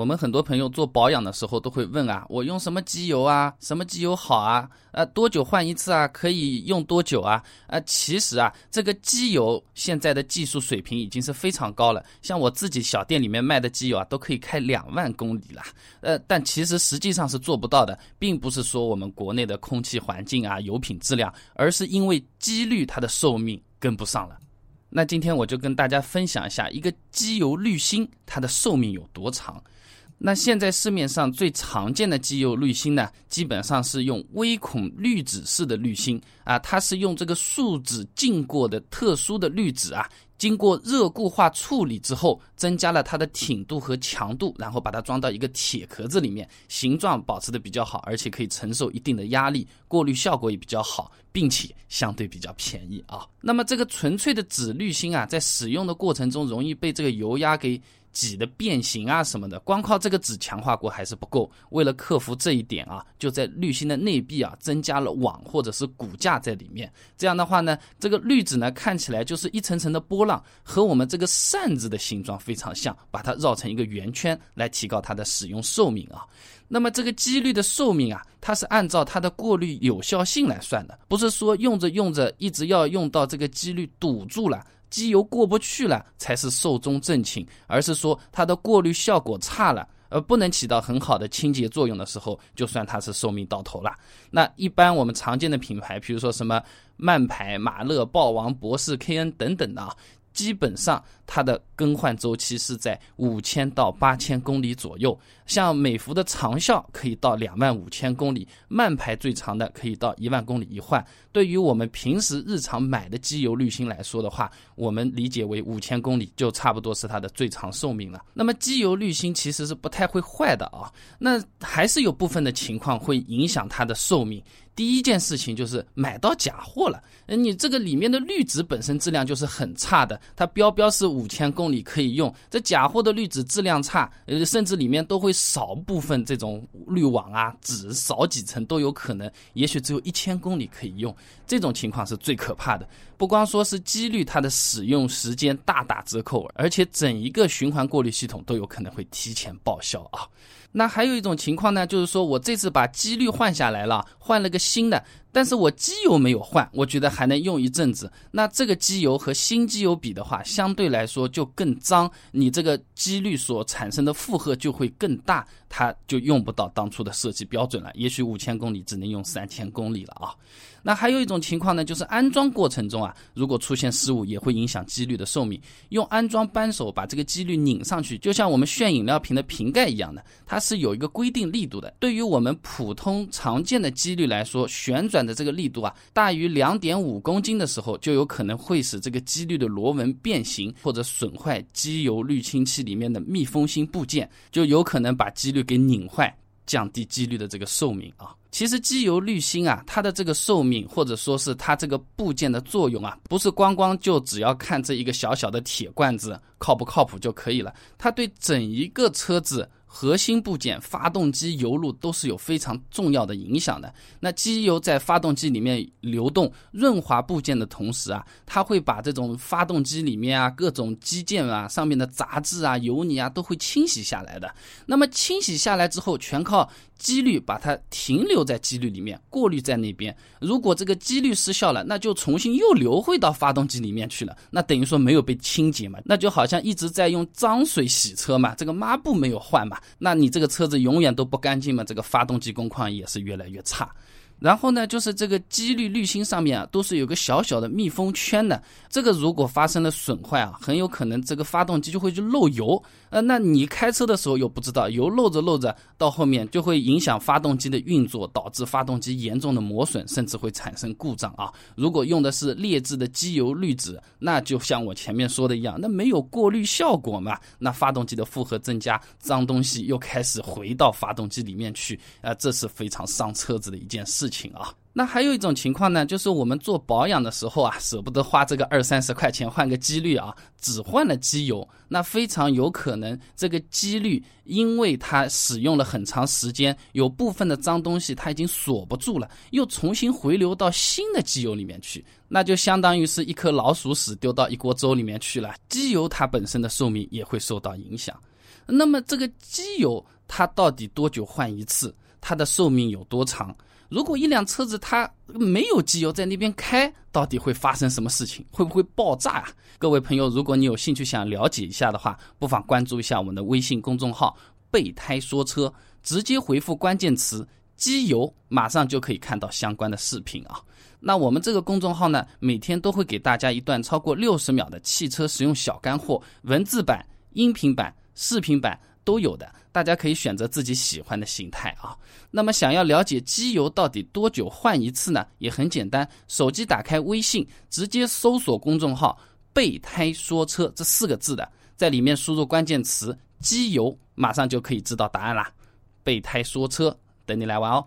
我们很多朋友做保养的时候都会问啊，我用什么机油啊？什么机油好啊？呃，多久换一次啊？可以用多久啊？啊，其实啊，这个机油现在的技术水平已经是非常高了。像我自己小店里面卖的机油啊，都可以开两万公里了。呃，但其实实际上是做不到的，并不是说我们国内的空气环境啊、油品质量，而是因为机滤它的寿命跟不上了。那今天我就跟大家分享一下一个机油滤芯它的寿命有多长。那现在市面上最常见的机油滤芯呢，基本上是用微孔滤纸式的滤芯啊，它是用这个树脂浸过的特殊的滤纸啊，经过热固化处理之后，增加了它的挺度和强度，然后把它装到一个铁壳子里面，形状保持的比较好，而且可以承受一定的压力，过滤效果也比较好，并且相对比较便宜啊。那么这个纯粹的纸滤芯啊，在使用的过程中容易被这个油压给。挤的变形啊什么的，光靠这个纸强化过还是不够。为了克服这一点啊，就在滤芯的内壁啊增加了网或者是骨架在里面。这样的话呢，这个滤纸呢看起来就是一层层的波浪，和我们这个扇子的形状非常像，把它绕成一个圆圈来提高它的使用寿命啊。那么这个机滤的寿命啊，它是按照它的过滤有效性来算的，不是说用着用着一直要用到这个机滤堵住了。机油过不去了才是寿终正寝，而是说它的过滤效果差了，而不能起到很好的清洁作用的时候，就算它是寿命到头了。那一般我们常见的品牌，比如说什么曼牌、马勒、豹王、博士、KN 等等的啊。基本上它的更换周期是在五千到八千公里左右，像美孚的长效可以到两万五千公里，慢排最长的可以到一万公里一换。对于我们平时日常买的机油滤芯来说的话，我们理解为五千公里就差不多是它的最长寿命了。那么机油滤芯其实是不太会坏的啊，那还是有部分的情况会影响它的寿命。第一件事情就是买到假货了，你这个里面的滤纸本身质量就是很差的，它标标是五千公里可以用，这假货的滤纸质量差，呃，甚至里面都会少部分这种滤网啊，纸少几层都有可能，也许只有一千公里可以用，这种情况是最可怕的。不光说是机滤它的使用时间大打折扣，而且整一个循环过滤系统都有可能会提前报销啊。那还有一种情况呢，就是说我这次把机率换下来了，换了个新的。但是我机油没有换，我觉得还能用一阵子。那这个机油和新机油比的话，相对来说就更脏，你这个机滤所产生的负荷就会更大，它就用不到当初的设计标准了。也许五千公里只能用三千公里了啊。那还有一种情况呢，就是安装过程中啊，如果出现失误，也会影响机滤的寿命。用安装扳手把这个机滤拧上去，就像我们炫饮料瓶的瓶盖一样的，它是有一个规定力度的。对于我们普通常见的机滤来说，旋转的这个力度啊，大于两点五公斤的时候，就有可能会使这个机滤的螺纹变形，或者损坏机油滤清器里面的密封芯部件，就有可能把机滤给拧坏，降低机滤的这个寿命啊。其实机油滤芯啊，它的这个寿命，或者说是它这个部件的作用啊，不是光光就只要看这一个小小的铁罐子靠不靠谱就可以了，它对整一个车子。核心部件发动机油路都是有非常重要的影响的。那机油在发动机里面流动润滑部件的同时啊，它会把这种发动机里面啊各种机件啊上面的杂质啊油泥啊都会清洗下来的。那么清洗下来之后，全靠机滤把它停留在机滤里面过滤在那边。如果这个机滤失效了，那就重新又流回到发动机里面去了。那等于说没有被清洁嘛？那就好像一直在用脏水洗车嘛，这个抹布没有换嘛。那你这个车子永远都不干净嘛？这个发动机工况也是越来越差。然后呢，就是这个机滤滤芯上面啊，都是有个小小的密封圈的。这个如果发生了损坏啊，很有可能这个发动机就会去漏油。呃，那你开车的时候又不知道，油漏着漏着，到后面就会影响发动机的运作，导致发动机严重的磨损，甚至会产生故障啊。如果用的是劣质的机油滤纸，那就像我前面说的一样，那没有过滤效果嘛，那发动机的负荷增加，脏东西又开始回到发动机里面去，啊，这是非常伤车子的一件事情啊。那还有一种情况呢，就是我们做保养的时候啊，舍不得花这个二三十块钱换个机滤啊，只换了机油，那非常有可能这个机滤因为它使用了很长时间，有部分的脏东西它已经锁不住了，又重新回流到新的机油里面去，那就相当于是一颗老鼠屎丢到一锅粥里面去了，机油它本身的寿命也会受到影响。那么这个机油它到底多久换一次？它的寿命有多长？如果一辆车子它没有机油在那边开，到底会发生什么事情？会不会爆炸啊？各位朋友，如果你有兴趣想了解一下的话，不妨关注一下我们的微信公众号“备胎说车”，直接回复关键词“机油”，马上就可以看到相关的视频啊。那我们这个公众号呢，每天都会给大家一段超过六十秒的汽车使用小干货，文字版、音频版、视频版都有的，大家可以选择自己喜欢的形态啊。那么想要了解机油到底多久换一次呢？也很简单，手机打开微信，直接搜索公众号“备胎说车”这四个字的，在里面输入关键词“机油”，马上就可以知道答案啦。备胎说车，等你来玩哦。